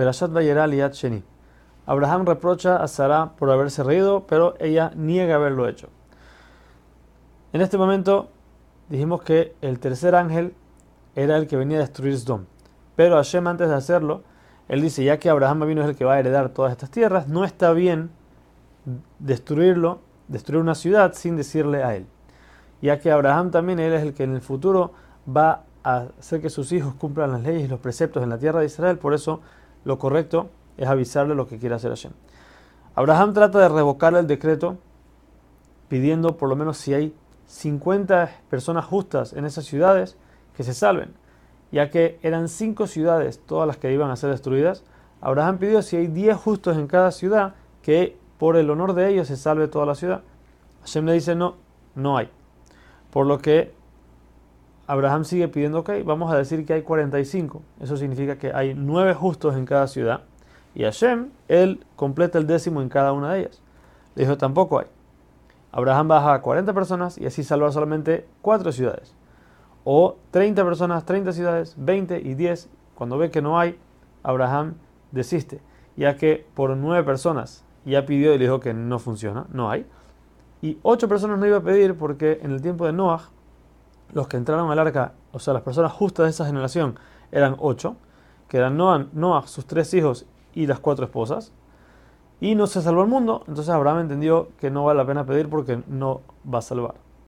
Perashat Yad Sheni. Abraham reprocha a Sara por haberse reído, pero ella niega haberlo hecho. En este momento dijimos que el tercer ángel era el que venía a destruir Sdom. Pero Hashem antes de hacerlo, él dice, ya que Abraham vino es el que va a heredar todas estas tierras, no está bien destruirlo, destruir una ciudad sin decirle a él. Ya que Abraham también él es el que en el futuro va a hacer que sus hijos cumplan las leyes y los preceptos en la tierra de Israel, por eso lo correcto es avisarle lo que quiere hacer Hashem. Abraham trata de revocar el decreto pidiendo por lo menos si hay 50 personas justas en esas ciudades que se salven, ya que eran cinco ciudades todas las que iban a ser destruidas. Abraham pidió si hay 10 justos en cada ciudad que por el honor de ellos se salve toda la ciudad. Hashem le dice no, no hay. Por lo que Abraham sigue pidiendo, ok, vamos a decir que hay 45. Eso significa que hay 9 justos en cada ciudad. Y Hashem, él completa el décimo en cada una de ellas. Le dijo, tampoco hay. Abraham baja a 40 personas y así salvar solamente 4 ciudades. O 30 personas, 30 ciudades, 20 y 10. Cuando ve que no hay, Abraham desiste. Ya que por 9 personas ya pidió y le dijo que no funciona, no hay. Y 8 personas no iba a pedir porque en el tiempo de Noah, los que entraron al arca, o sea, las personas justas de esa generación, eran 8, que eran Noah, Noah sus tres hijos y las cuatro esposas, y no se salvó el mundo, entonces Abraham entendió que no vale la pena pedir porque no va a salvar.